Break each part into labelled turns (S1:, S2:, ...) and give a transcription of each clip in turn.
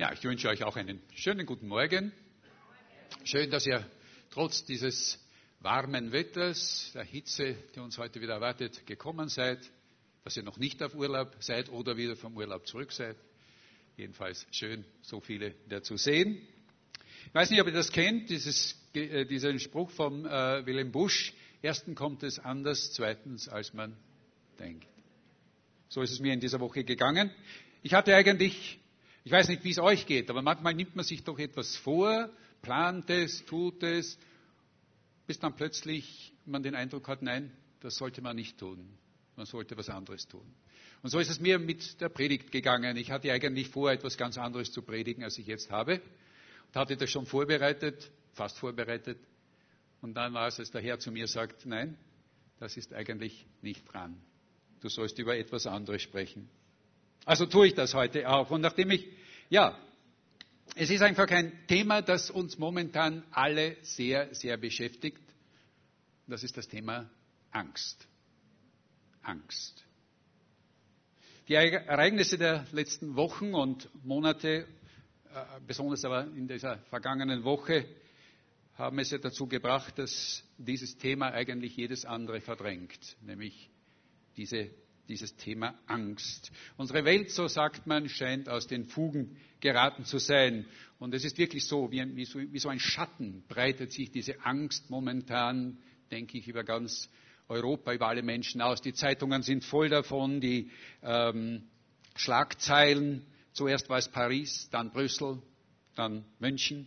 S1: Ja, ich wünsche euch auch einen schönen guten Morgen. Schön, dass ihr trotz dieses warmen Wetters, der Hitze, die uns heute wieder erwartet, gekommen seid, dass ihr noch nicht auf Urlaub seid oder wieder vom Urlaub zurück seid. Jedenfalls schön, so viele wieder zu sehen. Ich weiß nicht, ob ihr das kennt, dieses, äh, diesen Spruch von äh, Wilhelm Busch. Erstens kommt es anders, zweitens, als man denkt. So ist es mir in dieser Woche gegangen. Ich hatte eigentlich ich weiß nicht, wie es euch geht, aber manchmal nimmt man sich doch etwas vor, plant es, tut es, bis dann plötzlich man den Eindruck hat, nein, das sollte man nicht tun. Man sollte was anderes tun. Und so ist es mir mit der Predigt gegangen. Ich hatte eigentlich vor, etwas ganz anderes zu predigen, als ich jetzt habe. Und hatte das schon vorbereitet, fast vorbereitet. Und dann war es, als der Herr zu mir sagt, nein, das ist eigentlich nicht dran. Du sollst über etwas anderes sprechen. Also tue ich das heute auch. Und nachdem ich ja, es ist einfach ein Thema, das uns momentan alle sehr, sehr beschäftigt. Das ist das Thema Angst. Angst. Die Ereignisse der letzten Wochen und Monate, äh, besonders aber in dieser vergangenen Woche, haben es ja dazu gebracht, dass dieses Thema eigentlich jedes andere verdrängt, nämlich diese dieses Thema Angst. Unsere Welt, so sagt man, scheint aus den Fugen geraten zu sein. Und es ist wirklich so wie, wie, so, wie so ein Schatten breitet sich diese Angst momentan, denke ich, über ganz Europa, über alle Menschen aus. Die Zeitungen sind voll davon, die ähm, Schlagzeilen. Zuerst war es Paris, dann Brüssel, dann München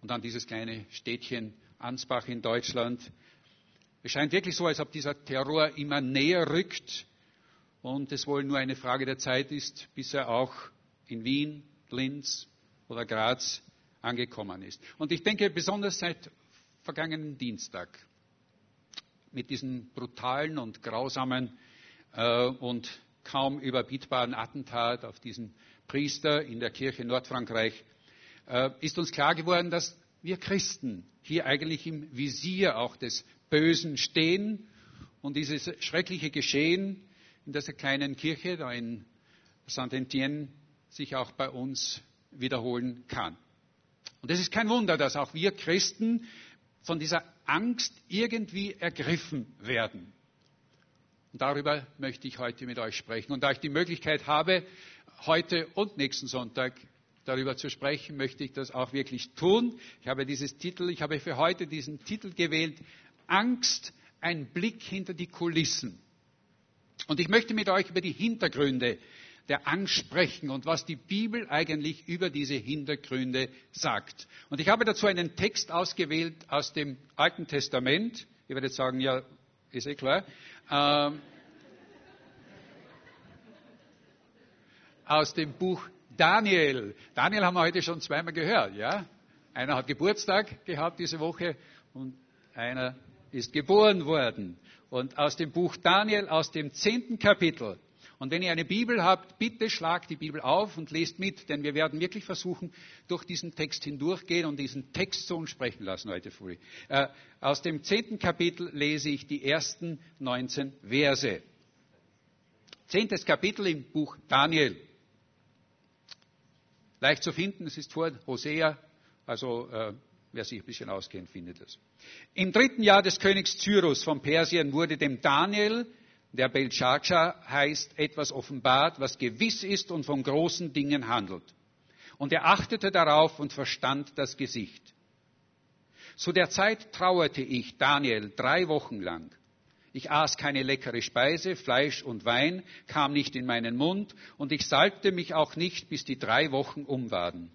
S1: und dann dieses kleine Städtchen Ansbach in Deutschland. Es scheint wirklich so, als ob dieser Terror immer näher rückt und es wohl nur eine Frage der Zeit ist, bis er auch in Wien, Linz oder Graz angekommen ist. Und ich denke besonders seit vergangenen Dienstag mit diesem brutalen und grausamen äh, und kaum überbietbaren Attentat auf diesen Priester in der Kirche Nordfrankreich äh, ist uns klar geworden, dass wir Christen hier eigentlich im Visier auch des Bösen stehen und dieses schreckliche Geschehen in dieser kleinen Kirche da in Saint-Étienne sich auch bei uns wiederholen kann. Und es ist kein Wunder, dass auch wir Christen von dieser Angst irgendwie ergriffen werden. Und darüber möchte ich heute mit euch sprechen. Und da ich die Möglichkeit habe, heute und nächsten Sonntag darüber zu sprechen, möchte ich das auch wirklich tun. Ich habe dieses Titel, ich habe für heute diesen Titel gewählt, Angst, ein Blick hinter die Kulissen. Und ich möchte mit euch über die Hintergründe der Angst sprechen und was die Bibel eigentlich über diese Hintergründe sagt. Und ich habe dazu einen Text ausgewählt aus dem Alten Testament. Ihr werdet sagen, ja, ist eh klar. Ähm, aus dem Buch Daniel. Daniel haben wir heute schon zweimal gehört, ja? Einer hat Geburtstag gehabt diese Woche und einer ist geboren worden und aus dem Buch Daniel, aus dem zehnten Kapitel. Und wenn ihr eine Bibel habt, bitte schlagt die Bibel auf und lest mit, denn wir werden wirklich versuchen, durch diesen Text hindurchgehen und diesen Text zu uns sprechen lassen heute früh. Äh, aus dem zehnten Kapitel lese ich die ersten 19 Verse. Zehntes Kapitel im Buch Daniel. Leicht zu finden, es ist vor Hosea, also äh, Wer sich ein bisschen auskennt, findet es. Im dritten Jahr des Königs Cyrus von Persien wurde dem Daniel, der Belshazzar heißt, etwas offenbart, was gewiss ist und von großen Dingen handelt. Und er achtete darauf und verstand das Gesicht. Zu der Zeit trauerte ich, Daniel, drei Wochen lang. Ich aß keine leckere Speise, Fleisch und Wein kam nicht in meinen Mund und ich salbte mich auch nicht, bis die drei Wochen um waren.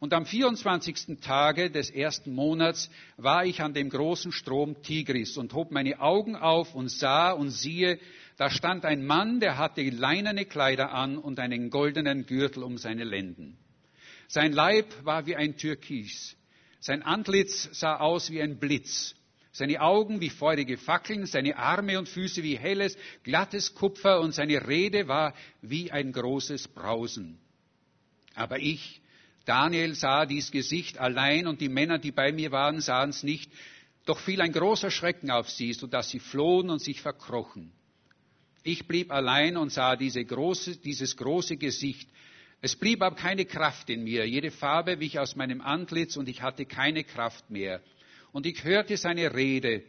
S1: Und am 24. Tage des ersten Monats war ich an dem großen Strom Tigris und hob meine Augen auf und sah und siehe, da stand ein Mann, der hatte leinene Kleider an und einen goldenen Gürtel um seine Lenden. Sein Leib war wie ein Türkis. Sein Antlitz sah aus wie ein Blitz. Seine Augen wie feurige Fackeln, seine Arme und Füße wie helles, glattes Kupfer und seine Rede war wie ein großes Brausen. Aber ich, Daniel sah dies Gesicht allein und die Männer, die bei mir waren, sahen es nicht. Doch fiel ein großer Schrecken auf sie, sodass sie flohen und sich verkrochen. Ich blieb allein und sah diese große, dieses große Gesicht, Es blieb aber keine Kraft in mir. Jede Farbe wich aus meinem Antlitz und ich hatte keine Kraft mehr. Und ich hörte seine Rede.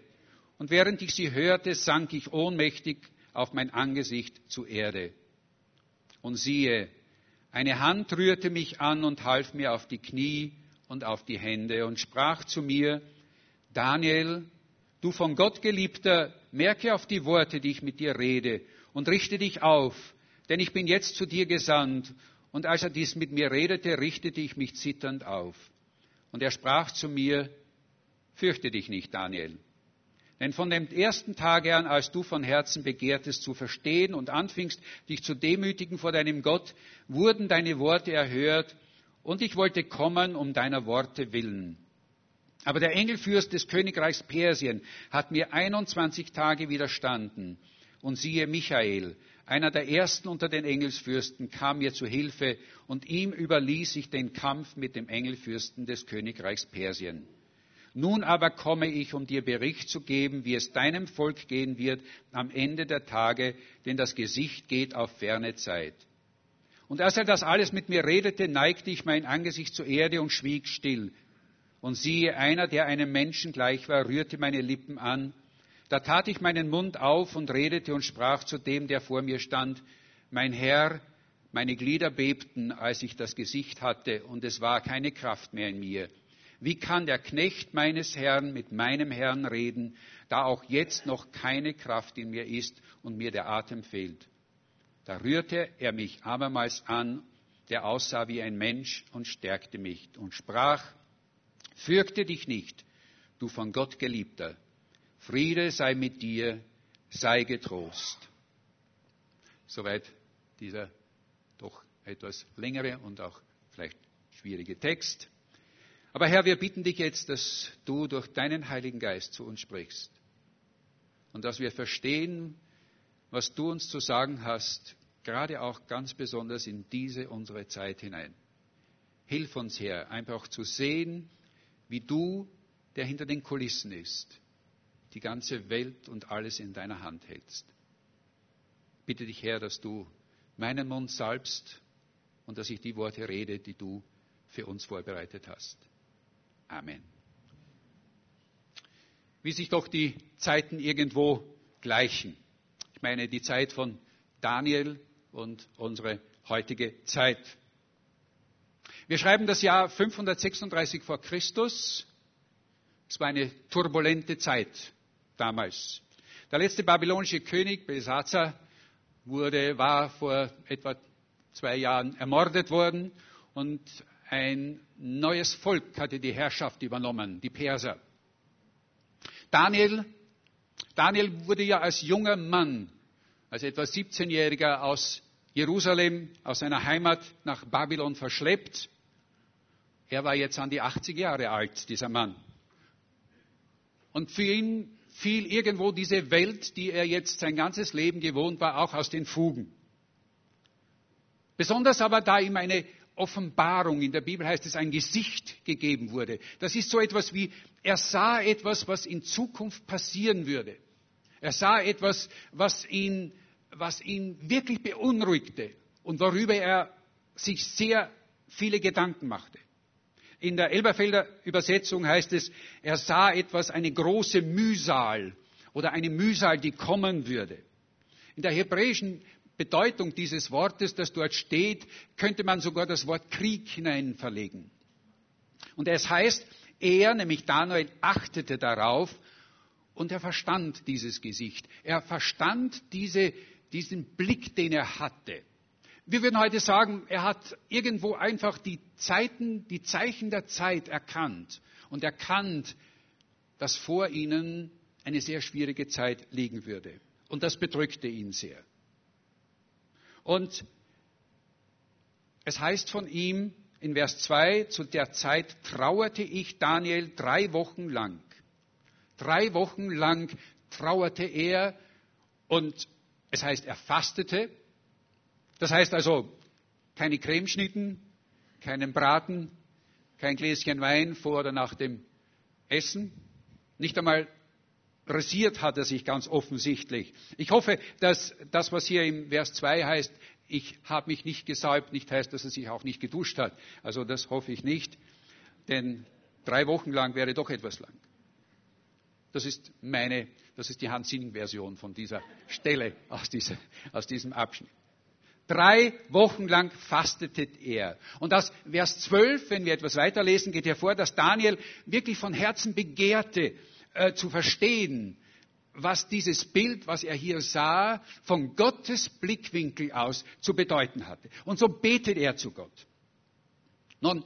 S1: Und während ich sie hörte, sank ich ohnmächtig auf mein Angesicht zu Erde. Und siehe, eine Hand rührte mich an und half mir auf die Knie und auf die Hände und sprach zu mir, Daniel, du von Gott geliebter, merke auf die Worte, die ich mit dir rede, und richte dich auf, denn ich bin jetzt zu dir gesandt. Und als er dies mit mir redete, richtete ich mich zitternd auf. Und er sprach zu mir, Fürchte dich nicht, Daniel. Denn von dem ersten Tage an, als du von Herzen begehrtest zu verstehen und anfingst, dich zu demütigen vor deinem Gott, wurden deine Worte erhört, und ich wollte kommen um deiner Worte willen. Aber der Engelfürst des Königreichs Persien hat mir 21 Tage widerstanden. Und siehe, Michael, einer der ersten unter den Engelsfürsten, kam mir zu Hilfe, und ihm überließ ich den Kampf mit dem Engelfürsten des Königreichs Persien. Nun aber komme ich, um dir Bericht zu geben, wie es deinem Volk gehen wird am Ende der Tage, denn das Gesicht geht auf ferne Zeit. Und als er das alles mit mir redete, neigte ich mein Angesicht zur Erde und schwieg still. Und siehe, einer, der einem Menschen gleich war, rührte meine Lippen an. Da tat ich meinen Mund auf und redete und sprach zu dem, der vor mir stand, Mein Herr, meine Glieder bebten, als ich das Gesicht hatte, und es war keine Kraft mehr in mir. Wie kann der Knecht meines Herrn mit meinem Herrn reden, da auch jetzt noch keine Kraft in mir ist und mir der Atem fehlt? Da rührte er mich abermals an, der aussah wie ein Mensch und stärkte mich und sprach, Fürchte dich nicht, du von Gott geliebter. Friede sei mit dir, sei getrost. Soweit dieser doch etwas längere und auch vielleicht schwierige Text. Aber Herr, wir bitten dich jetzt, dass du durch deinen Heiligen Geist zu uns sprichst und dass wir verstehen, was du uns zu sagen hast, gerade auch ganz besonders in diese unsere Zeit hinein. Hilf uns, Herr, einfach zu sehen, wie du, der hinter den Kulissen ist, die ganze Welt und alles in deiner Hand hältst. Bitte dich, Herr, dass du meinen Mund salbst und dass ich die Worte rede, die du für uns vorbereitet hast. Amen. Wie sich doch die Zeiten irgendwo gleichen. Ich meine die Zeit von Daniel und unsere heutige Zeit. Wir schreiben das Jahr 536 vor Christus. Es war eine turbulente Zeit damals. Der letzte babylonische König Belsazar wurde, war vor etwa zwei Jahren ermordet worden und ein neues Volk hatte die Herrschaft übernommen, die Perser. Daniel, Daniel wurde ja als junger Mann, als etwa 17-Jähriger aus Jerusalem, aus seiner Heimat nach Babylon verschleppt. Er war jetzt an die 80 Jahre alt, dieser Mann. Und für ihn fiel irgendwo diese Welt, die er jetzt sein ganzes Leben gewohnt war, auch aus den Fugen. Besonders aber, da ihm eine Offenbarung, in der Bibel heißt es, ein Gesicht gegeben wurde. Das ist so etwas wie, er sah etwas, was in Zukunft passieren würde. Er sah etwas, was ihn, was ihn wirklich beunruhigte und worüber er sich sehr viele Gedanken machte. In der Elberfelder Übersetzung heißt es, er sah etwas, eine große Mühsal oder eine Mühsal, die kommen würde. In der hebräischen Bedeutung dieses Wortes, das dort steht, könnte man sogar das Wort Krieg hinein verlegen. Und es heißt, er, nämlich Daniel, achtete darauf und er verstand dieses Gesicht. Er verstand diese, diesen Blick, den er hatte. Wir würden heute sagen, er hat irgendwo einfach die Zeiten, die Zeichen der Zeit erkannt und erkannt, dass vor ihnen eine sehr schwierige Zeit liegen würde. Und das bedrückte ihn sehr. Und es heißt von ihm in Vers 2, zu der Zeit trauerte ich Daniel drei Wochen lang. Drei Wochen lang trauerte er und es heißt, er fastete. Das heißt also, keine Cremeschnitten, keinen Braten, kein Gläschen Wein vor oder nach dem Essen, nicht einmal rasiert hat er sich ganz offensichtlich. Ich hoffe, dass das, was hier im Vers 2 heißt, ich habe mich nicht gesäubt, nicht heißt, dass er sich auch nicht geduscht hat. Also das hoffe ich nicht, denn drei Wochen lang wäre doch etwas lang. Das ist meine, das ist die Hans-Sinning-Version von dieser Stelle aus, dieser, aus diesem Abschnitt. Drei Wochen lang fastete er. Und aus Vers 12, wenn wir etwas weiterlesen, geht hervor, dass Daniel wirklich von Herzen begehrte, äh, zu verstehen, was dieses Bild, was er hier sah, von Gottes Blickwinkel aus zu bedeuten hatte. Und so betet er zu Gott. Nun,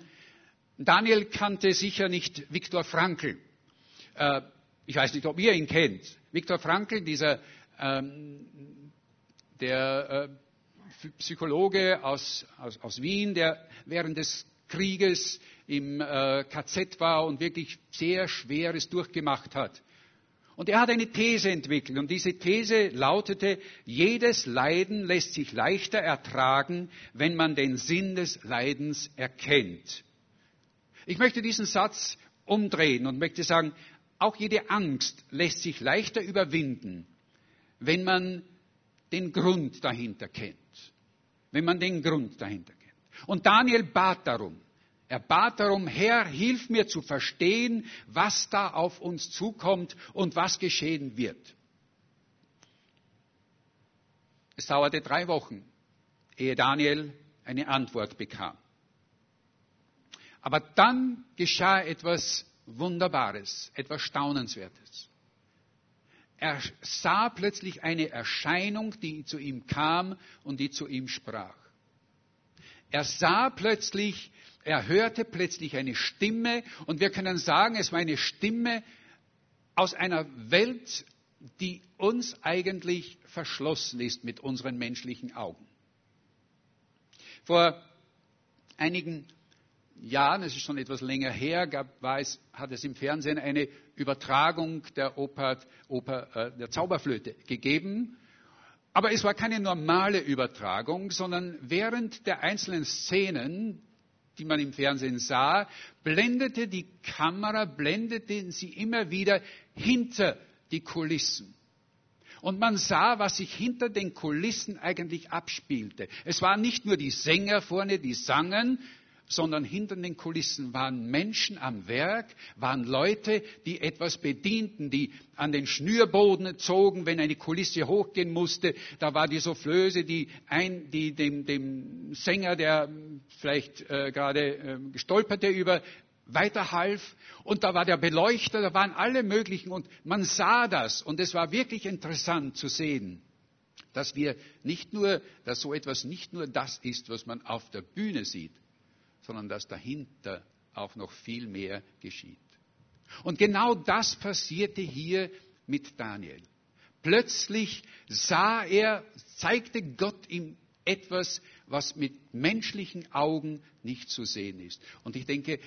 S1: Daniel kannte sicher nicht Viktor Frankl. Äh, ich weiß nicht, ob ihr ihn kennt. Viktor Frankl, dieser ähm, der äh, Psychologe aus, aus, aus, Wien, der während des Krieges im äh, KZ war und wirklich sehr Schweres durchgemacht hat. Und er hat eine These entwickelt und diese These lautete, jedes Leiden lässt sich leichter ertragen, wenn man den Sinn des Leidens erkennt. Ich möchte diesen Satz umdrehen und möchte sagen, auch jede Angst lässt sich leichter überwinden, wenn man den Grund dahinter kennt. Wenn man den Grund dahinter kennt. Und Daniel bat darum. Er bat darum, Herr, hilf mir zu verstehen, was da auf uns zukommt und was geschehen wird. Es dauerte drei Wochen, ehe Daniel eine Antwort bekam. Aber dann geschah etwas Wunderbares, etwas Staunenswertes. Er sah plötzlich eine Erscheinung, die zu ihm kam und die zu ihm sprach. Er sah plötzlich, er hörte plötzlich eine Stimme und wir können sagen, es war eine Stimme aus einer Welt, die uns eigentlich verschlossen ist mit unseren menschlichen Augen. Vor einigen Jahren, es ist schon etwas länger her, gab, war es, hat es im Fernsehen eine Übertragung der Oper, Oper äh, der Zauberflöte gegeben. Aber es war keine normale Übertragung, sondern während der einzelnen Szenen, die man im Fernsehen sah, blendete die Kamera, blendete sie immer wieder hinter die Kulissen. Und man sah, was sich hinter den Kulissen eigentlich abspielte. Es waren nicht nur die Sänger vorne, die sangen, sondern hinter den Kulissen waren Menschen am Werk, waren Leute, die etwas bedienten, die an den Schnürboden zogen, wenn eine Kulisse hochgehen musste. Da war die Soufflöse, die, ein, die dem, dem Sänger, der vielleicht äh, gerade äh, gestolperte über, weiterhalf. Und da war der Beleuchter, da waren alle möglichen. Und man sah das. Und es war wirklich interessant zu sehen dass wir nicht nur, dass so etwas nicht nur das ist, was man auf der Bühne sieht, sondern dass dahinter auch noch viel mehr geschieht. Und genau das passierte hier mit Daniel. Plötzlich sah er, zeigte Gott ihm etwas, was mit menschlichen Augen nicht zu sehen ist. Und ich denke,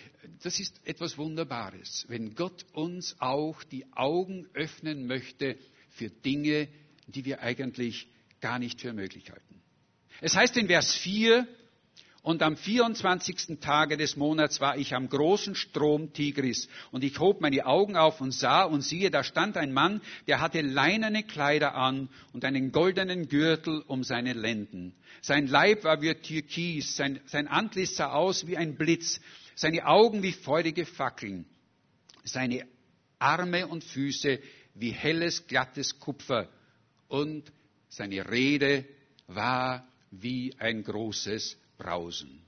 S1: das ist etwas Wunderbares, wenn Gott uns auch die Augen öffnen möchte für Dinge, die wir eigentlich gar nicht für möglich halten. Es heißt in Vers 4, und am 24. Tage des Monats war ich am großen Strom Tigris. Und ich hob meine Augen auf und sah und siehe, da stand ein Mann, der hatte leinene Kleider an und einen goldenen Gürtel um seine Lenden. Sein Leib war wie Türkis, sein, sein Antlitz sah aus wie ein Blitz, seine Augen wie feurige Fackeln, seine Arme und Füße wie helles, glattes Kupfer und seine Rede war wie ein großes Brausen.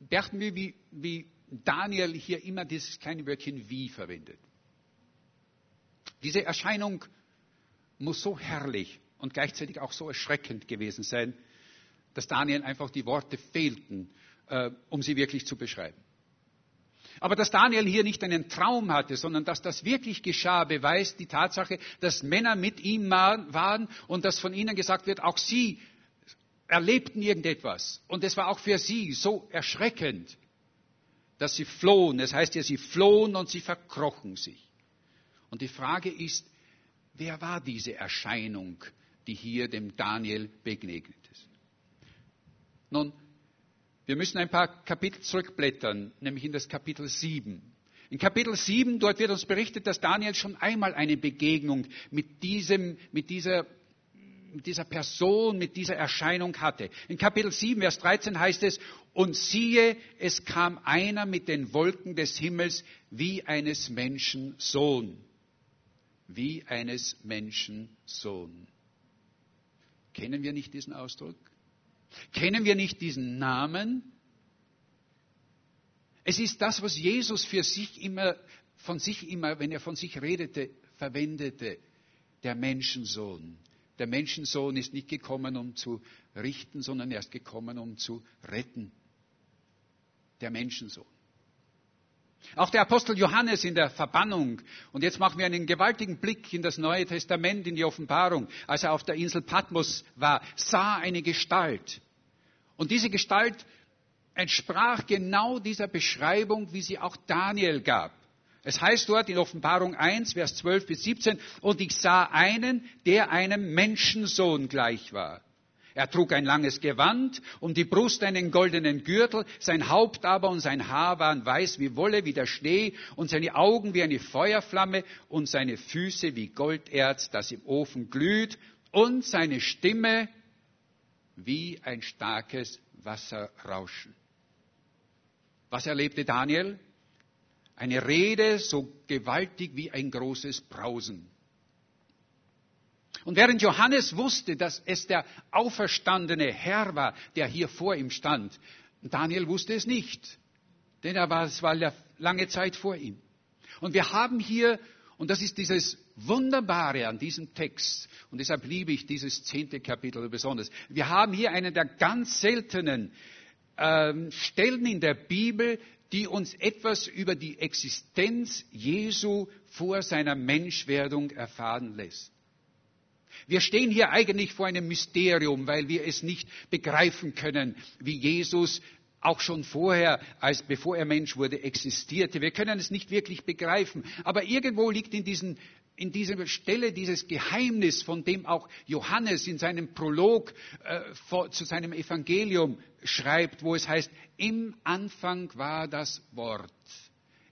S1: Beachten wir, wie, wie Daniel hier immer dieses kleine Wörtchen wie verwendet. Diese Erscheinung muss so herrlich und gleichzeitig auch so erschreckend gewesen sein, dass Daniel einfach die Worte fehlten, äh, um sie wirklich zu beschreiben. Aber dass Daniel hier nicht einen Traum hatte, sondern dass das wirklich geschah, beweist die Tatsache, dass Männer mit ihm waren und dass von ihnen gesagt wird, auch sie erlebten irgendetwas. Und es war auch für sie so erschreckend, dass sie flohen. Das heißt ja, sie flohen und sie verkrochen sich. Und die Frage ist, wer war diese Erscheinung, die hier dem Daniel begegnet ist? Nun, wir müssen ein paar Kapitel zurückblättern, nämlich in das Kapitel 7. In Kapitel 7, dort wird uns berichtet, dass Daniel schon einmal eine Begegnung mit, diesem, mit, dieser, mit dieser Person, mit dieser Erscheinung hatte. In Kapitel 7, Vers 13 heißt es, und siehe, es kam einer mit den Wolken des Himmels wie eines Menschen Sohn. Wie eines Menschen Sohn. Kennen wir nicht diesen Ausdruck? Kennen wir nicht diesen Namen? Es ist das, was Jesus für sich immer, von sich immer, wenn er von sich redete, verwendete. Der Menschensohn. Der Menschensohn ist nicht gekommen, um zu richten, sondern er ist gekommen, um zu retten. Der Menschensohn. Auch der Apostel Johannes in der Verbannung, und jetzt machen wir einen gewaltigen Blick in das Neue Testament, in die Offenbarung, als er auf der Insel Patmos war, sah eine Gestalt. Und diese Gestalt entsprach genau dieser Beschreibung, wie sie auch Daniel gab. Es heißt dort in Offenbarung 1, Vers 12 bis 17, und ich sah einen, der einem Menschensohn gleich war. Er trug ein langes Gewand, um die Brust einen goldenen Gürtel, sein Haupt aber und sein Haar waren weiß wie Wolle, wie der Schnee, und seine Augen wie eine Feuerflamme und seine Füße wie Golderz, das im Ofen glüht, und seine Stimme wie ein starkes Wasserrauschen. Was erlebte Daniel? Eine Rede so gewaltig wie ein großes Brausen. Und während Johannes wusste, dass es der auferstandene Herr war, der hier vor ihm stand, Daniel wusste es nicht, denn er war, es war lange Zeit vor ihm. Und wir haben hier, und das ist dieses Wunderbare an diesem Text, und deshalb liebe ich dieses zehnte Kapitel besonders, wir haben hier einen der ganz seltenen ähm, Stellen in der Bibel, die uns etwas über die Existenz Jesu vor seiner Menschwerdung erfahren lässt. Wir stehen hier eigentlich vor einem Mysterium, weil wir es nicht begreifen können, wie Jesus auch schon vorher, als bevor er Mensch wurde, existierte. Wir können es nicht wirklich begreifen. Aber irgendwo liegt in diesen in dieser Stelle dieses Geheimnis, von dem auch Johannes in seinem Prolog äh, vor, zu seinem Evangelium schreibt, wo es heißt, im Anfang war das Wort.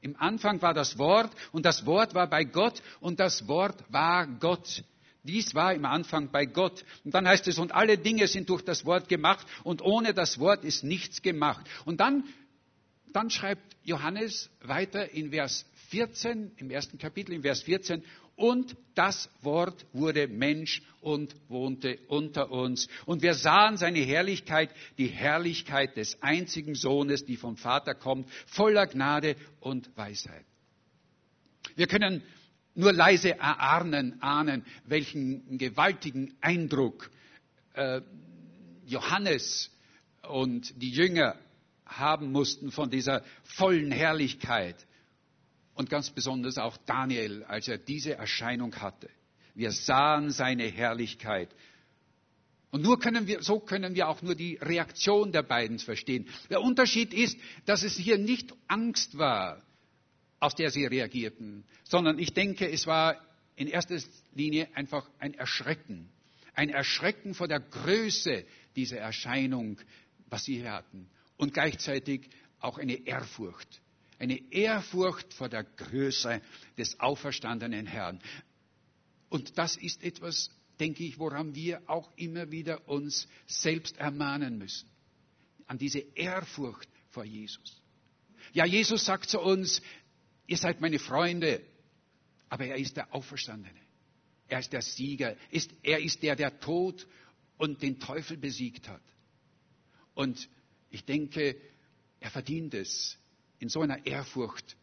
S1: Im Anfang war das Wort und das Wort war bei Gott und das Wort war Gott. Dies war im Anfang bei Gott. Und dann heißt es, und alle Dinge sind durch das Wort gemacht und ohne das Wort ist nichts gemacht. Und dann, dann schreibt Johannes weiter in Vers 14, im ersten Kapitel, in Vers 14, und das Wort wurde Mensch und wohnte unter uns. Und wir sahen seine Herrlichkeit, die Herrlichkeit des einzigen Sohnes, die vom Vater kommt, voller Gnade und Weisheit. Wir können nur leise erahnen, ahnen, welchen gewaltigen Eindruck äh, Johannes und die Jünger haben mussten von dieser vollen Herrlichkeit und ganz besonders auch Daniel, als er diese Erscheinung hatte. Wir sahen seine Herrlichkeit. Und nur können wir, so können wir auch nur die Reaktion der beiden verstehen. Der Unterschied ist, dass es hier nicht Angst war, auf der sie reagierten, sondern ich denke, es war in erster Linie einfach ein Erschrecken. Ein Erschrecken vor der Größe dieser Erscheinung, was sie hier hatten. Und gleichzeitig auch eine Ehrfurcht eine Ehrfurcht vor der Größe des auferstandenen Herrn. Und das ist etwas, denke ich, woran wir auch immer wieder uns selbst ermahnen müssen. An diese Ehrfurcht vor Jesus. Ja, Jesus sagt zu uns, ihr seid meine Freunde, aber er ist der Auferstandene. Er ist der Sieger. er ist der, der Tod und den Teufel besiegt hat. Und ich denke, er verdient es, in so einer Ehrfurcht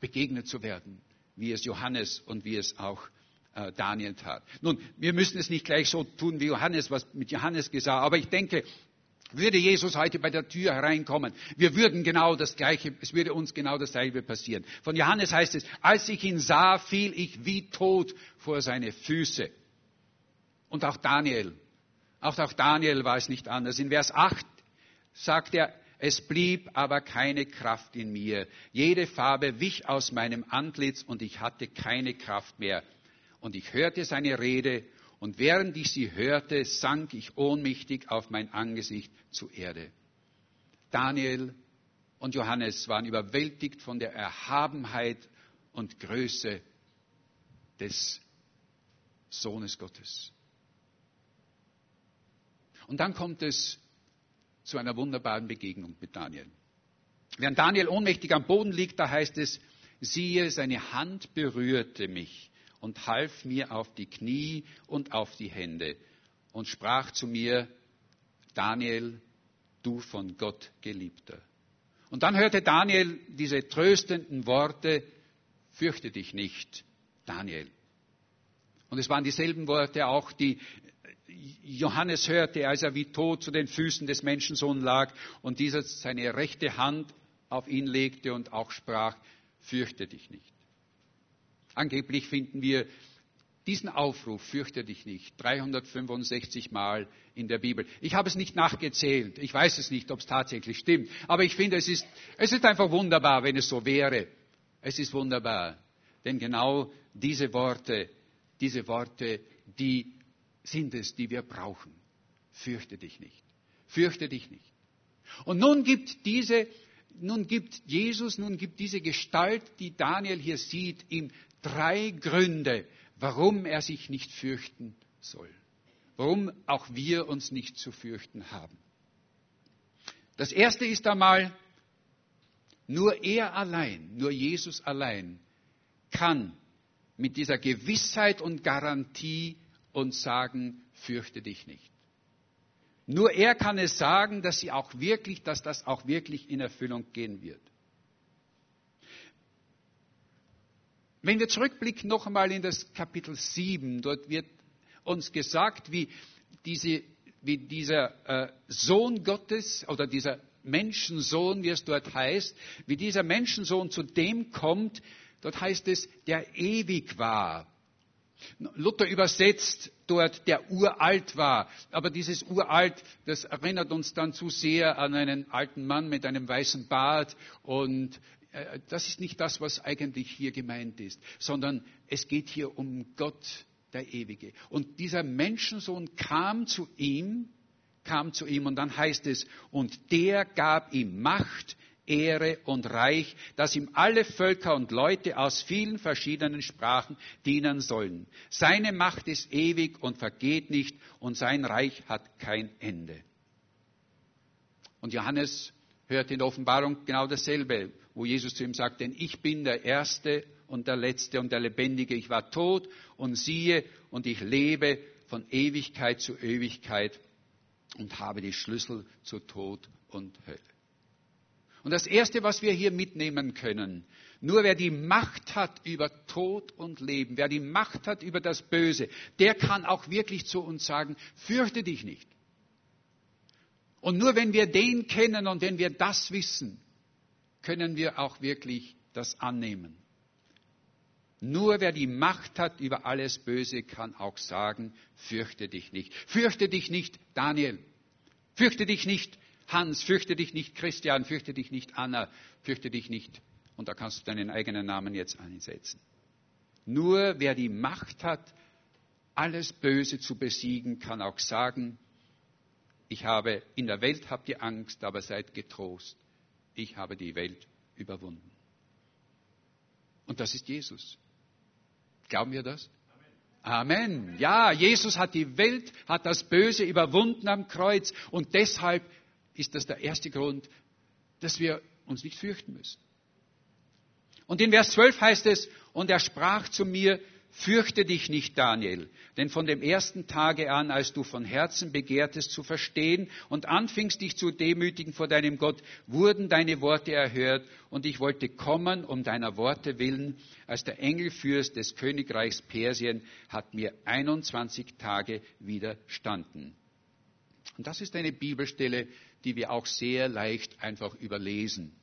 S1: begegnet zu werden, wie es Johannes und wie es auch äh, Daniel tat. Nun, wir müssen es nicht gleich so tun wie Johannes, was mit Johannes geschah, aber ich denke, würde Jesus heute bei der Tür hereinkommen, wir würden genau das Gleiche, es würde uns genau dasselbe passieren. Von Johannes heißt es, als ich ihn sah, fiel ich wie tot vor seine Füße. Und auch Daniel, auch, auch Daniel war es nicht anders. In Vers 8 sagt er, es blieb aber keine Kraft in mir. Jede Farbe wich aus meinem Antlitz und ich hatte keine Kraft mehr. Und ich hörte seine Rede und während ich sie hörte, sank ich ohnmächtig auf mein Angesicht zur Erde. Daniel und Johannes waren überwältigt von der Erhabenheit und Größe des Sohnes Gottes. Und dann kommt es zu einer wunderbaren Begegnung mit Daniel. Während Daniel ohnmächtig am Boden liegt, da heißt es, siehe, seine Hand berührte mich und half mir auf die Knie und auf die Hände und sprach zu mir, Daniel, du von Gott geliebter. Und dann hörte Daniel diese tröstenden Worte, fürchte dich nicht, Daniel. Und es waren dieselben Worte auch, die Johannes hörte, als er wie tot zu den Füßen des Menschensohn lag und dieser seine rechte Hand auf ihn legte und auch sprach, fürchte dich nicht. Angeblich finden wir diesen Aufruf, fürchte dich nicht, 365 Mal in der Bibel. Ich habe es nicht nachgezählt. Ich weiß es nicht, ob es tatsächlich stimmt. Aber ich finde, es ist, es ist einfach wunderbar, wenn es so wäre. Es ist wunderbar. Denn genau diese Worte, diese Worte, die sind es, die wir brauchen. Fürchte dich nicht. Fürchte dich nicht. Und nun gibt diese, nun gibt Jesus, nun gibt diese Gestalt, die Daniel hier sieht, ihm drei Gründe, warum er sich nicht fürchten soll. Warum auch wir uns nicht zu fürchten haben. Das erste ist einmal, nur er allein, nur Jesus allein kann mit dieser Gewissheit und Garantie uns sagen, fürchte dich nicht. Nur er kann es sagen, dass sie auch wirklich, dass das auch wirklich in Erfüllung gehen wird. Wenn wir zurückblicken noch einmal in das Kapitel 7, dort wird uns gesagt, wie, diese, wie dieser äh, Sohn Gottes oder dieser Menschensohn, wie es dort heißt, wie dieser Menschensohn zu dem kommt, dort heißt es, der ewig war. Luther übersetzt dort, der uralt war. Aber dieses uralt, das erinnert uns dann zu sehr an einen alten Mann mit einem weißen Bart und das ist nicht das, was eigentlich hier gemeint ist, sondern es geht hier um Gott, der Ewige. Und dieser Menschensohn kam zu ihm, kam zu ihm und dann heißt es, und der gab ihm Macht, Ehre und Reich, dass ihm alle Völker und Leute aus vielen verschiedenen Sprachen dienen sollen. Seine Macht ist ewig und vergeht nicht und sein Reich hat kein Ende. Und Johannes hört in der Offenbarung genau dasselbe wo Jesus zu ihm sagt, denn ich bin der Erste und der Letzte und der Lebendige. Ich war tot und siehe und ich lebe von Ewigkeit zu Ewigkeit und habe die Schlüssel zu Tod und Hölle. Und das Erste, was wir hier mitnehmen können, nur wer die Macht hat über Tod und Leben, wer die Macht hat über das Böse, der kann auch wirklich zu uns sagen, fürchte dich nicht. Und nur wenn wir den kennen und wenn wir das wissen, können wir auch wirklich das annehmen. Nur wer die Macht hat über alles Böse, kann auch sagen, fürchte dich nicht. Fürchte dich nicht, Daniel. Fürchte dich nicht, Hans. Fürchte dich nicht, Christian. Fürchte dich nicht, Anna. Fürchte dich nicht. Und da kannst du deinen eigenen Namen jetzt einsetzen. Nur wer die Macht hat, alles Böse zu besiegen, kann auch sagen, ich habe, in der Welt habt ihr Angst, aber seid getrost ich habe die Welt überwunden. Und das ist Jesus. Glauben wir das? Amen. Amen. Ja, Jesus hat die Welt, hat das Böse überwunden am Kreuz und deshalb ist das der erste Grund, dass wir uns nicht fürchten müssen. Und in Vers 12 heißt es, und er sprach zu mir, Fürchte dich nicht, Daniel, denn von dem ersten Tage an, als du von Herzen begehrtest zu verstehen und anfingst dich zu demütigen vor deinem Gott, wurden deine Worte erhört und ich wollte kommen um deiner Worte willen, als der Engelfürst des Königreichs Persien hat mir 21 Tage widerstanden. Und das ist eine Bibelstelle, die wir auch sehr leicht einfach überlesen,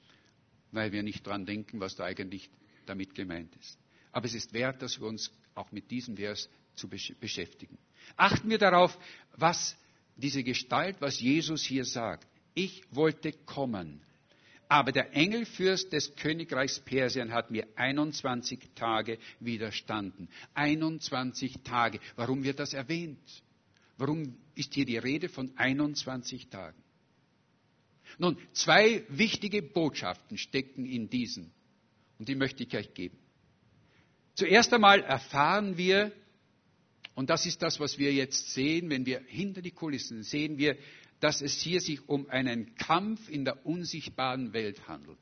S1: weil wir nicht dran denken, was da eigentlich damit gemeint ist. Aber es ist wert, dass wir uns auch mit diesem Vers zu beschäftigen. Achten wir darauf, was diese Gestalt, was Jesus hier sagt. Ich wollte kommen. Aber der Engelfürst des Königreichs Persien hat mir 21 Tage widerstanden. 21 Tage. Warum wird das erwähnt? Warum ist hier die Rede von 21 Tagen? Nun, zwei wichtige Botschaften stecken in diesen und die möchte ich euch geben. Zuerst einmal erfahren wir, und das ist das, was wir jetzt sehen, wenn wir hinter die Kulissen sehen wir, dass es hier sich um einen Kampf in der unsichtbaren Welt handelt.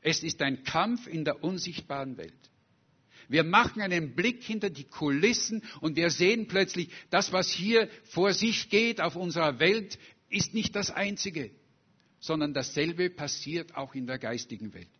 S1: Es ist ein Kampf in der unsichtbaren Welt. Wir machen einen Blick hinter die Kulissen und wir sehen plötzlich, das, was hier vor sich geht auf unserer Welt, ist nicht das Einzige, sondern dasselbe passiert auch in der geistigen Welt.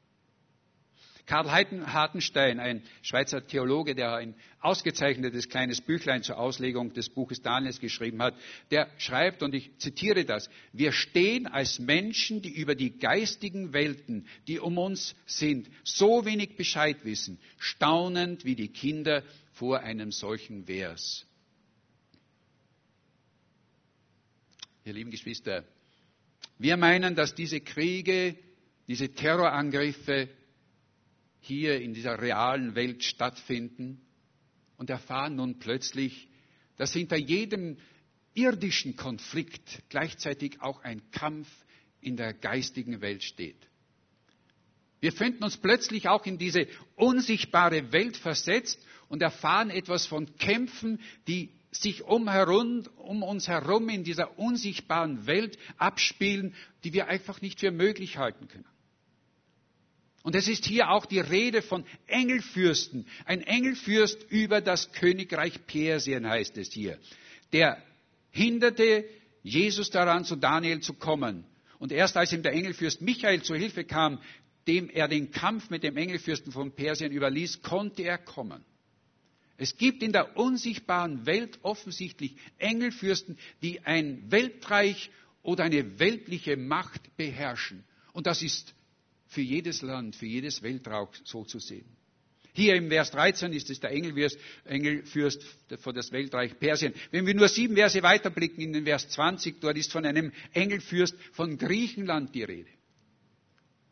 S1: Karl Hartenstein, ein Schweizer Theologe, der ein ausgezeichnetes kleines Büchlein zur Auslegung des Buches Daniels geschrieben hat, der schreibt, und ich zitiere das, wir stehen als Menschen, die über die geistigen Welten, die um uns sind, so wenig Bescheid wissen, staunend wie die Kinder vor einem solchen Vers. Ihr lieben Geschwister, wir meinen, dass diese Kriege, diese Terrorangriffe hier in dieser realen Welt stattfinden und erfahren nun plötzlich, dass hinter jedem irdischen Konflikt gleichzeitig auch ein Kampf in der geistigen Welt steht. Wir finden uns plötzlich auch in diese unsichtbare Welt versetzt und erfahren etwas von Kämpfen, die sich umherum, um uns herum in dieser unsichtbaren Welt abspielen, die wir einfach nicht für möglich halten können. Und es ist hier auch die Rede von Engelfürsten. Ein Engelfürst über das Königreich Persien heißt es hier. Der hinderte Jesus daran, zu Daniel zu kommen. Und erst als ihm der Engelfürst Michael zur Hilfe kam, dem er den Kampf mit dem Engelfürsten von Persien überließ, konnte er kommen. Es gibt in der unsichtbaren Welt offensichtlich Engelfürsten, die ein Weltreich oder eine weltliche Macht beherrschen. Und das ist für jedes Land, für jedes Weltraum so zu sehen. Hier im Vers 13 ist es der Engelfürst, Engelfürst für das Weltreich Persien. Wenn wir nur sieben Verse weiterblicken in den Vers 20, dort ist von einem Engelfürst von Griechenland die Rede.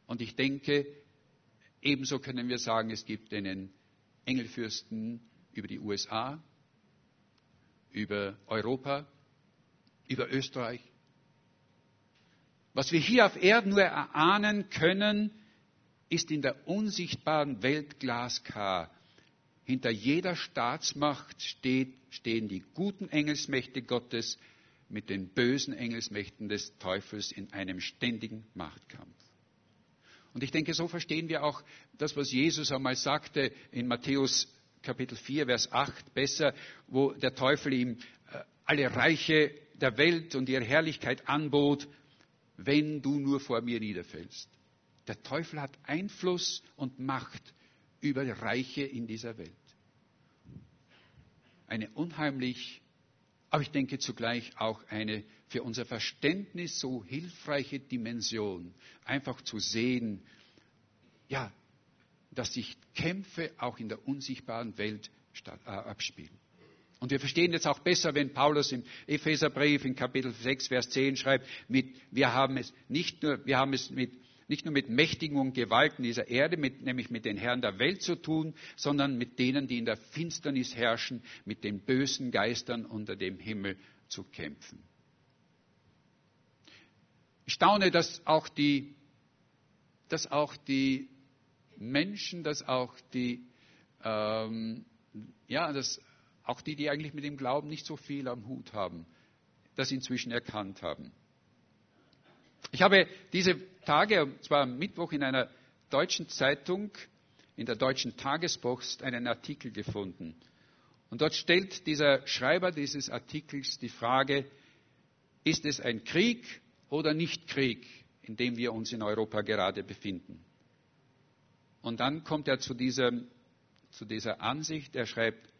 S1: Und ich denke, ebenso können wir sagen, es gibt einen Engelfürsten über die USA, über Europa, über Österreich, was wir hier auf Erden nur erahnen können, ist in der unsichtbaren Welt glasklar. Hinter jeder Staatsmacht steht, stehen die guten Engelsmächte Gottes mit den bösen Engelsmächten des Teufels in einem ständigen Machtkampf. Und ich denke, so verstehen wir auch das, was Jesus einmal sagte in Matthäus Kapitel 4, Vers 8 besser, wo der Teufel ihm äh, alle Reiche der Welt und ihre Herrlichkeit anbot wenn du nur vor mir niederfällst. Der Teufel hat Einfluss und Macht über Reiche in dieser Welt. Eine unheimlich, aber ich denke zugleich auch eine für unser Verständnis so hilfreiche Dimension, einfach zu sehen, ja, dass sich Kämpfe auch in der unsichtbaren Welt äh, abspielen. Und wir verstehen jetzt auch besser, wenn Paulus im Epheserbrief in Kapitel 6, Vers 10 schreibt, mit, wir haben es nicht nur, wir haben es mit, nicht nur mit Mächtigen und Gewalten dieser Erde, mit, nämlich mit den Herren der Welt zu tun, sondern mit denen, die in der Finsternis herrschen, mit den bösen Geistern unter dem Himmel zu kämpfen. Ich staune, dass auch die, dass auch die Menschen, dass auch die, ähm, ja, dass auch die, die eigentlich mit dem Glauben nicht so viel am Hut haben, das inzwischen erkannt haben. Ich habe diese Tage, und zwar am Mittwoch in einer deutschen Zeitung, in der deutschen Tagespost, einen Artikel gefunden. Und dort stellt dieser Schreiber dieses Artikels die Frage, ist es ein Krieg oder nicht Krieg, in dem wir uns in Europa gerade befinden? Und dann kommt er zu dieser, zu dieser Ansicht, er schreibt,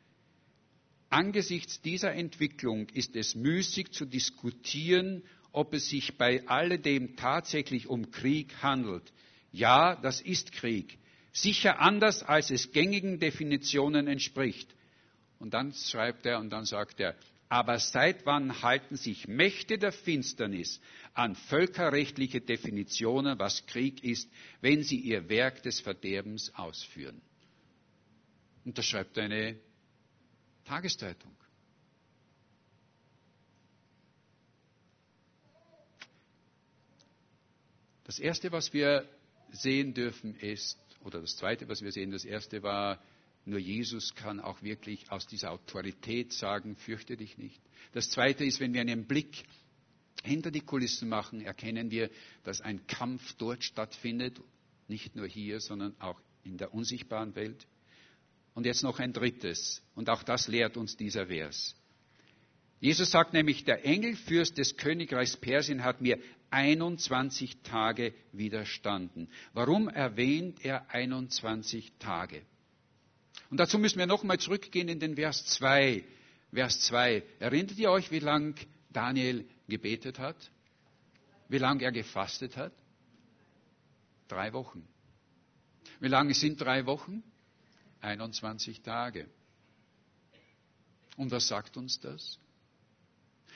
S1: Angesichts dieser Entwicklung ist es müßig zu diskutieren, ob es sich bei alledem tatsächlich um Krieg handelt. Ja, das ist Krieg. Sicher anders, als es gängigen Definitionen entspricht. Und dann schreibt er und dann sagt er, aber seit wann halten sich Mächte der Finsternis an völkerrechtliche Definitionen, was Krieg ist, wenn sie ihr Werk des Verderbens ausführen? Und das schreibt eine Tageszeitung. Das Erste, was wir sehen dürfen, ist, oder das Zweite, was wir sehen, das Erste war, nur Jesus kann auch wirklich aus dieser Autorität sagen, fürchte dich nicht. Das Zweite ist, wenn wir einen Blick hinter die Kulissen machen, erkennen wir, dass ein Kampf dort stattfindet, nicht nur hier, sondern auch in der unsichtbaren Welt. Und jetzt noch ein drittes, und auch das lehrt uns dieser Vers. Jesus sagt nämlich, der Engelfürst des Königreichs Persien hat mir 21 Tage widerstanden. Warum erwähnt er 21 Tage? Und dazu müssen wir nochmal zurückgehen in den Vers 2. Vers 2. Erinnert ihr euch, wie lang Daniel gebetet hat? Wie lange er gefastet hat? Drei Wochen. Wie lange sind drei Wochen? 21 Tage. Und was sagt uns das?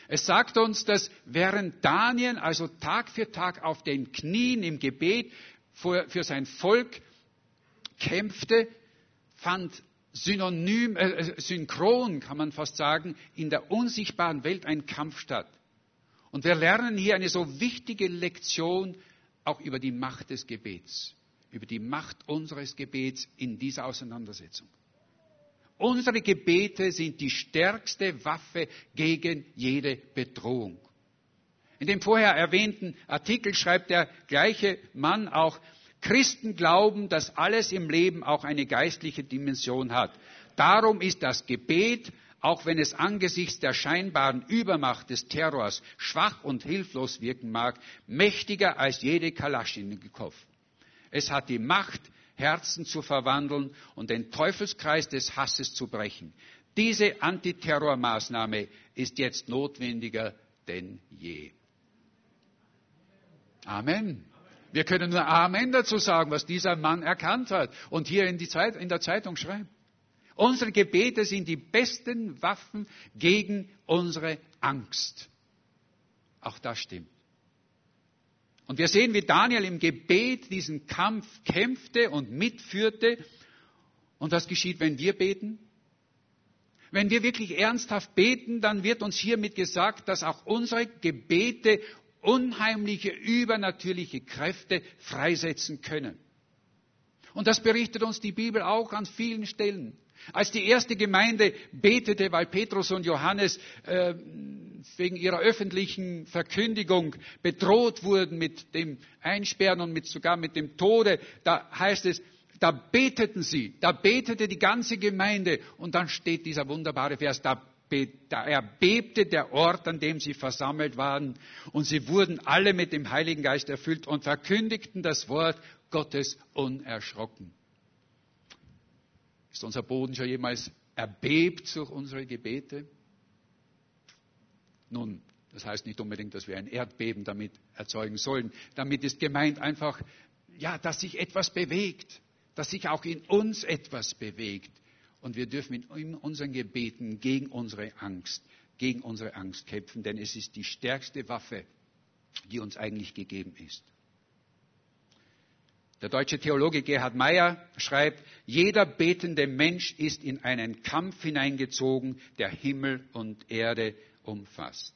S1: Es sagt uns, dass während Daniel also Tag für Tag auf den Knien im Gebet für, für sein Volk kämpfte, fand synonym, äh, äh, synchron, kann man fast sagen, in der unsichtbaren Welt ein Kampf statt. Und wir lernen hier eine so wichtige Lektion auch über die Macht des Gebets, über die Macht unseres Gebets in dieser Auseinandersetzung. Unsere Gebete sind die stärkste Waffe gegen jede Bedrohung. In dem vorher erwähnten Artikel schreibt der gleiche Mann auch, Christen glauben, dass alles im Leben auch eine geistliche Dimension hat. Darum ist das Gebet, auch wenn es angesichts der scheinbaren Übermacht des Terrors schwach und hilflos wirken mag, mächtiger als jede Kalaschnikow. Es hat die Macht, Herzen zu verwandeln und den Teufelskreis des Hasses zu brechen. Diese Antiterrormaßnahme ist jetzt notwendiger denn je. Amen. Wir können nur Amen dazu sagen, was dieser Mann erkannt hat und hier in, Zeit, in der Zeitung schreibt. Unsere Gebete sind die besten Waffen gegen unsere Angst. Auch das stimmt. Und wir sehen, wie Daniel im Gebet diesen Kampf kämpfte und mitführte. Und was geschieht, wenn wir beten? Wenn wir wirklich ernsthaft beten, dann wird uns hiermit gesagt, dass auch unsere Gebete unheimliche, übernatürliche Kräfte freisetzen können. Und das berichtet uns die Bibel auch an vielen Stellen. Als die erste Gemeinde betete, weil Petrus und Johannes äh, wegen ihrer öffentlichen Verkündigung bedroht wurden mit dem Einsperren und mit, sogar mit dem Tode, da heißt es, da beteten sie, da betete die ganze Gemeinde und dann steht dieser wunderbare Vers, da, da erbebte der Ort, an dem sie versammelt waren und sie wurden alle mit dem Heiligen Geist erfüllt und verkündigten das Wort Gottes unerschrocken. Ist unser Boden schon jemals erbebt durch unsere Gebete? Nun, das heißt nicht unbedingt, dass wir ein Erdbeben damit erzeugen sollen. Damit ist gemeint einfach, ja, dass sich etwas bewegt, dass sich auch in uns etwas bewegt. Und wir dürfen in unseren Gebeten gegen unsere Angst, gegen unsere Angst kämpfen, denn es ist die stärkste Waffe, die uns eigentlich gegeben ist. Der deutsche Theologe Gerhard Meyer schreibt, jeder betende Mensch ist in einen Kampf hineingezogen, der Himmel und Erde umfasst.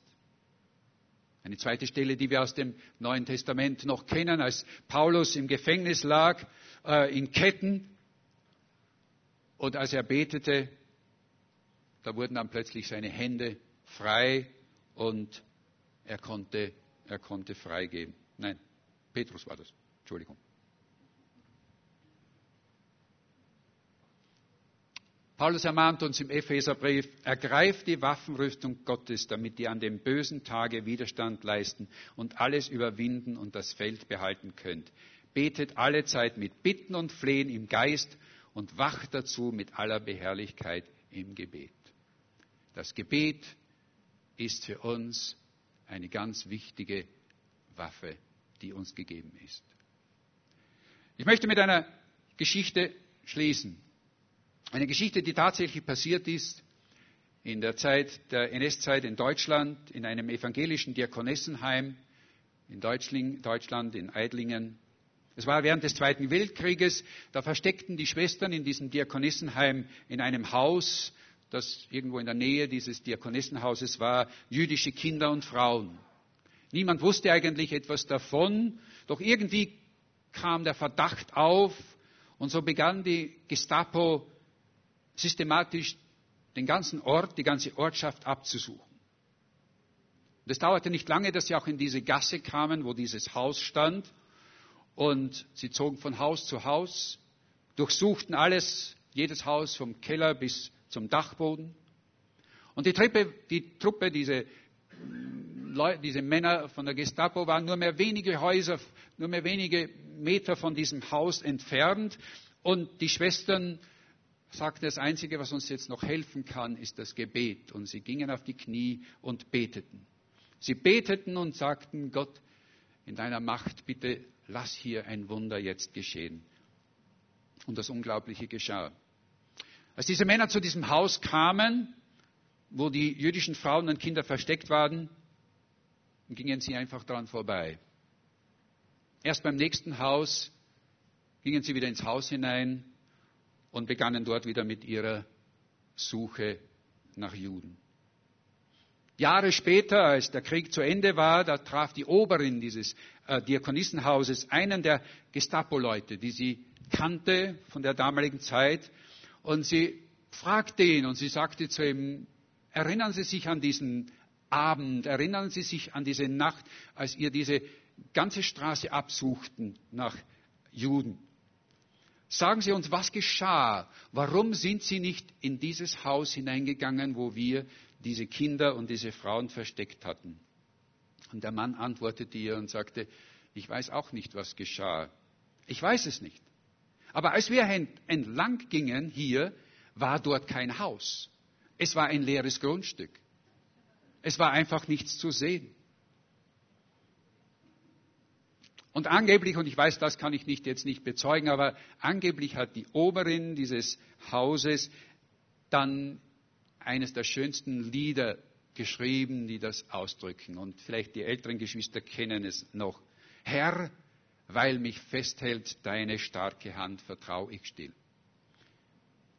S1: Eine zweite Stelle, die wir aus dem Neuen Testament noch kennen, als Paulus im Gefängnis lag, äh, in Ketten, und als er betete, da wurden dann plötzlich seine Hände frei und er konnte, er konnte freigeben. Nein, Petrus war das. Entschuldigung. Paulus ermahnt uns im Epheserbrief, ergreift die Waffenrüstung Gottes, damit ihr an dem bösen Tage Widerstand leisten und alles überwinden und das Feld behalten könnt. Betet alle Zeit mit Bitten und Flehen im Geist und wacht dazu mit aller Beherrlichkeit im Gebet. Das Gebet ist für uns eine ganz wichtige Waffe, die uns gegeben ist. Ich möchte mit einer Geschichte schließen. Eine Geschichte, die tatsächlich passiert ist in der Zeit der NS-Zeit in Deutschland, in einem evangelischen Diakonessenheim in Deutschland, in Eidlingen. Es war während des Zweiten Weltkrieges, da versteckten die Schwestern in diesem Diakonessenheim in einem Haus, das irgendwo in der Nähe dieses Diakonessenhauses war, jüdische Kinder und Frauen. Niemand wusste eigentlich etwas davon, doch irgendwie kam der Verdacht auf und so begann die Gestapo systematisch den ganzen Ort, die ganze Ortschaft abzusuchen. Und es dauerte nicht lange, dass sie auch in diese Gasse kamen, wo dieses Haus stand. Und sie zogen von Haus zu Haus, durchsuchten alles, jedes Haus vom Keller bis zum Dachboden. Und die, Treppe, die Truppe, diese, Leute, diese Männer von der Gestapo waren nur mehr wenige Häuser, nur mehr wenige Meter von diesem Haus entfernt. Und die Schwestern sagten, das Einzige, was uns jetzt noch helfen kann, ist das Gebet. Und sie gingen auf die Knie und beteten. Sie beteten und sagten, Gott, in deiner Macht, bitte lass hier ein Wunder jetzt geschehen. Und das Unglaubliche geschah. Als diese Männer zu diesem Haus kamen, wo die jüdischen Frauen und Kinder versteckt waren, gingen sie einfach dran vorbei. Erst beim nächsten Haus gingen sie wieder ins Haus hinein und begannen dort wieder mit ihrer Suche nach Juden. Jahre später, als der Krieg zu Ende war, da traf die Oberin dieses äh, Diakonissenhauses einen der Gestapo-Leute, die sie kannte von der damaligen Zeit. Und sie fragte ihn und sie sagte zu ihm, erinnern Sie sich an diesen Abend, erinnern Sie sich an diese Nacht, als ihr diese ganze Straße absuchten nach Juden. Sagen Sie uns, was geschah? Warum sind Sie nicht in dieses Haus hineingegangen, wo wir diese Kinder und diese Frauen versteckt hatten? Und der Mann antwortete ihr und sagte, ich weiß auch nicht, was geschah. Ich weiß es nicht. Aber als wir entlang gingen hier, war dort kein Haus. Es war ein leeres Grundstück. Es war einfach nichts zu sehen. Und angeblich, und ich weiß, das kann ich nicht, jetzt nicht bezeugen, aber angeblich hat die Oberin dieses Hauses dann eines der schönsten Lieder geschrieben, die das ausdrücken. Und vielleicht die älteren Geschwister kennen es noch. Herr, weil mich festhält deine starke Hand, vertraue ich still.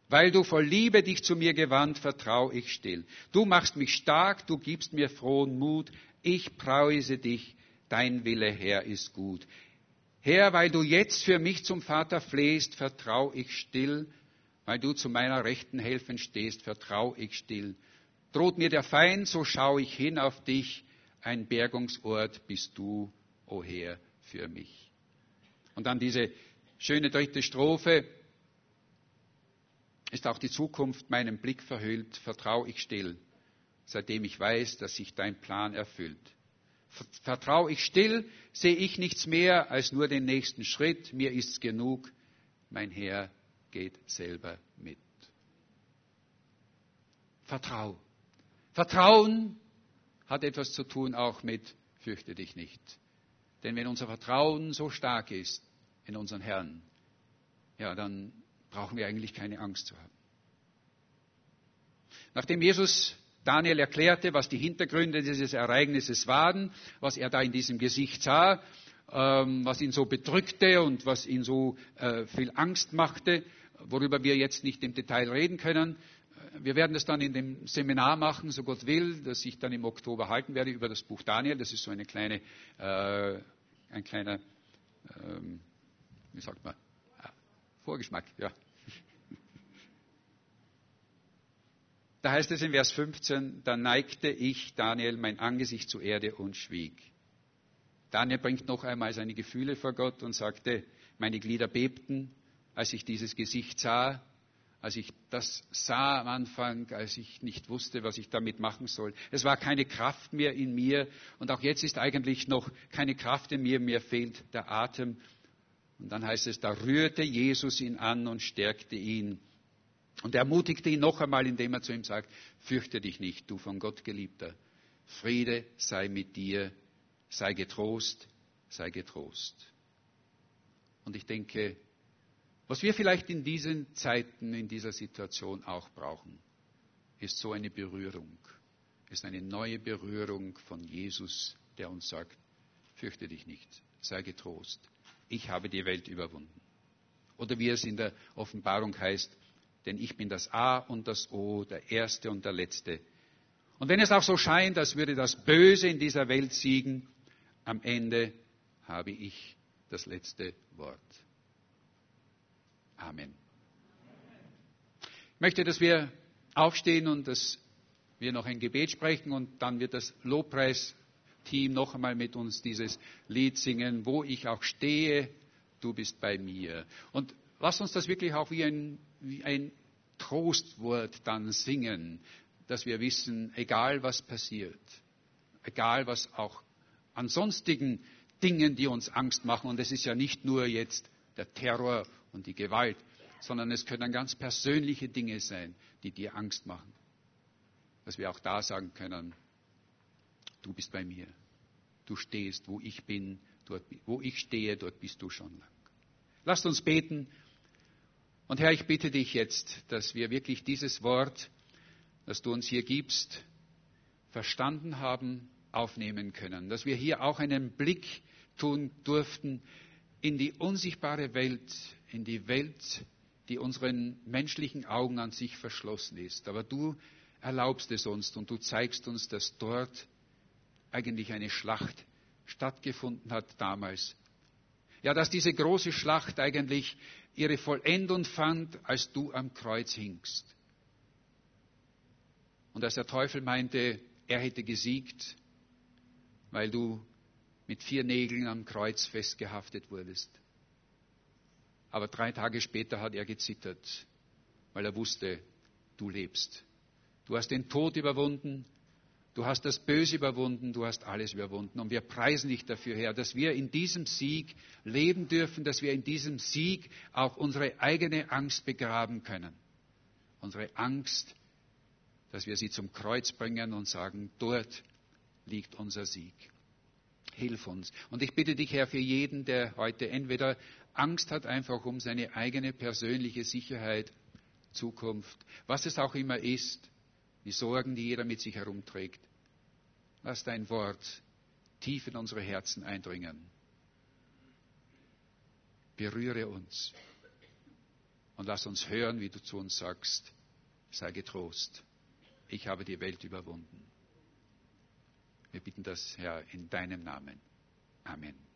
S1: Weil du voll Liebe dich zu mir gewandt, vertraue ich still. Du machst mich stark, du gibst mir frohen Mut, ich preise dich, dein Wille, Herr, ist gut. Herr, weil du jetzt für mich zum Vater flehst, vertrau ich still, weil du zu meiner Rechten helfen stehst, vertrau ich still. Droht mir der Feind, so schau ich hin auf dich, ein Bergungsort bist du, o oh Herr, für mich. Und dann diese schöne dritte Strophe, ist auch die Zukunft meinem Blick verhüllt, vertrau ich still, seitdem ich weiß, dass sich dein Plan erfüllt. Vertraue ich still, sehe ich nichts mehr als nur den nächsten Schritt. Mir ist's genug. Mein Herr geht selber mit. Vertrau. Vertrauen hat etwas zu tun auch mit fürchte dich nicht. Denn wenn unser Vertrauen so stark ist in unseren Herrn, ja, dann brauchen wir eigentlich keine Angst zu haben. Nachdem Jesus Daniel erklärte, was die Hintergründe dieses Ereignisses waren, was er da in diesem Gesicht sah, ähm, was ihn so bedrückte und was ihn so äh, viel Angst machte, worüber wir jetzt nicht im Detail reden können. Äh, wir werden das dann in dem Seminar machen, so Gott will, das ich dann im Oktober halten werde über das Buch Daniel. Das ist so eine kleine, äh, ein kleiner, ähm, wie sagt man, Vorgeschmack, ja. Da heißt es in Vers 15, da neigte ich, Daniel, mein Angesicht zur Erde und schwieg. Daniel bringt noch einmal seine Gefühle vor Gott und sagte, meine Glieder bebten, als ich dieses Gesicht sah, als ich das sah am Anfang, als ich nicht wusste, was ich damit machen soll. Es war keine Kraft mehr in mir und auch jetzt ist eigentlich noch keine Kraft in mir, mir fehlt der Atem. Und dann heißt es, da rührte Jesus ihn an und stärkte ihn. Und er ermutigte ihn noch einmal, indem er zu ihm sagt, fürchte dich nicht, du von Gott geliebter. Friede sei mit dir, sei getrost, sei getrost. Und ich denke, was wir vielleicht in diesen Zeiten, in dieser Situation auch brauchen, ist so eine Berührung, ist eine neue Berührung von Jesus, der uns sagt, fürchte dich nicht, sei getrost, ich habe die Welt überwunden. Oder wie es in der Offenbarung heißt, denn ich bin das A und das O, der Erste und der Letzte. Und wenn es auch so scheint, als würde das Böse in dieser Welt siegen, am Ende habe ich das letzte Wort. Amen. Ich möchte, dass wir aufstehen und dass wir noch ein Gebet sprechen und dann wird das Lobpreisteam noch einmal mit uns dieses Lied singen, wo ich auch stehe, du bist bei mir. Und lass uns das wirklich auch wie ein, wie ein Trostwort dann singen, dass wir wissen, egal was passiert, egal was auch an sonstigen Dingen, die uns Angst machen, und es ist ja nicht nur jetzt der Terror und die Gewalt, sondern es können ganz persönliche Dinge sein, die dir Angst machen. Dass wir auch da sagen können, du bist bei mir, du stehst, wo ich bin, dort, wo ich stehe, dort bist du schon lang. Lasst uns beten. Und Herr, ich bitte dich jetzt, dass wir wirklich dieses Wort, das du uns hier gibst, verstanden haben, aufnehmen können. Dass wir hier auch einen Blick tun durften in die unsichtbare Welt, in die Welt, die unseren menschlichen Augen an sich verschlossen ist. Aber du erlaubst es uns und du zeigst uns, dass dort eigentlich eine Schlacht stattgefunden hat damals. Ja, dass diese große Schlacht eigentlich ihre Vollendung fand, als du am Kreuz hingst. Und als der Teufel meinte, er hätte gesiegt, weil du mit vier Nägeln am Kreuz festgehaftet wurdest. Aber drei Tage später hat er gezittert, weil er wusste, du lebst. Du hast den Tod überwunden, du hast das Böse überwunden, du hast alles überwunden. Und wir preisen dich dafür, Herr, dass wir in diesem Sieg leben dürfen, dass wir in diesem Sieg auch unsere eigene Angst begraben können. Unsere Angst, dass wir sie zum Kreuz bringen und sagen, dort liegt unser Sieg. Hilf uns. Und ich bitte dich, Herr, für jeden, der heute entweder Angst hat einfach um seine eigene persönliche Sicherheit, Zukunft, was es auch immer ist, die Sorgen, die jeder mit sich herumträgt. Lass dein Wort tief in unsere Herzen eindringen. Berühre uns und lass uns hören, wie du zu uns sagst, sei getrost, ich habe die Welt überwunden. Wir bitten das, Herr, in deinem Namen. Amen.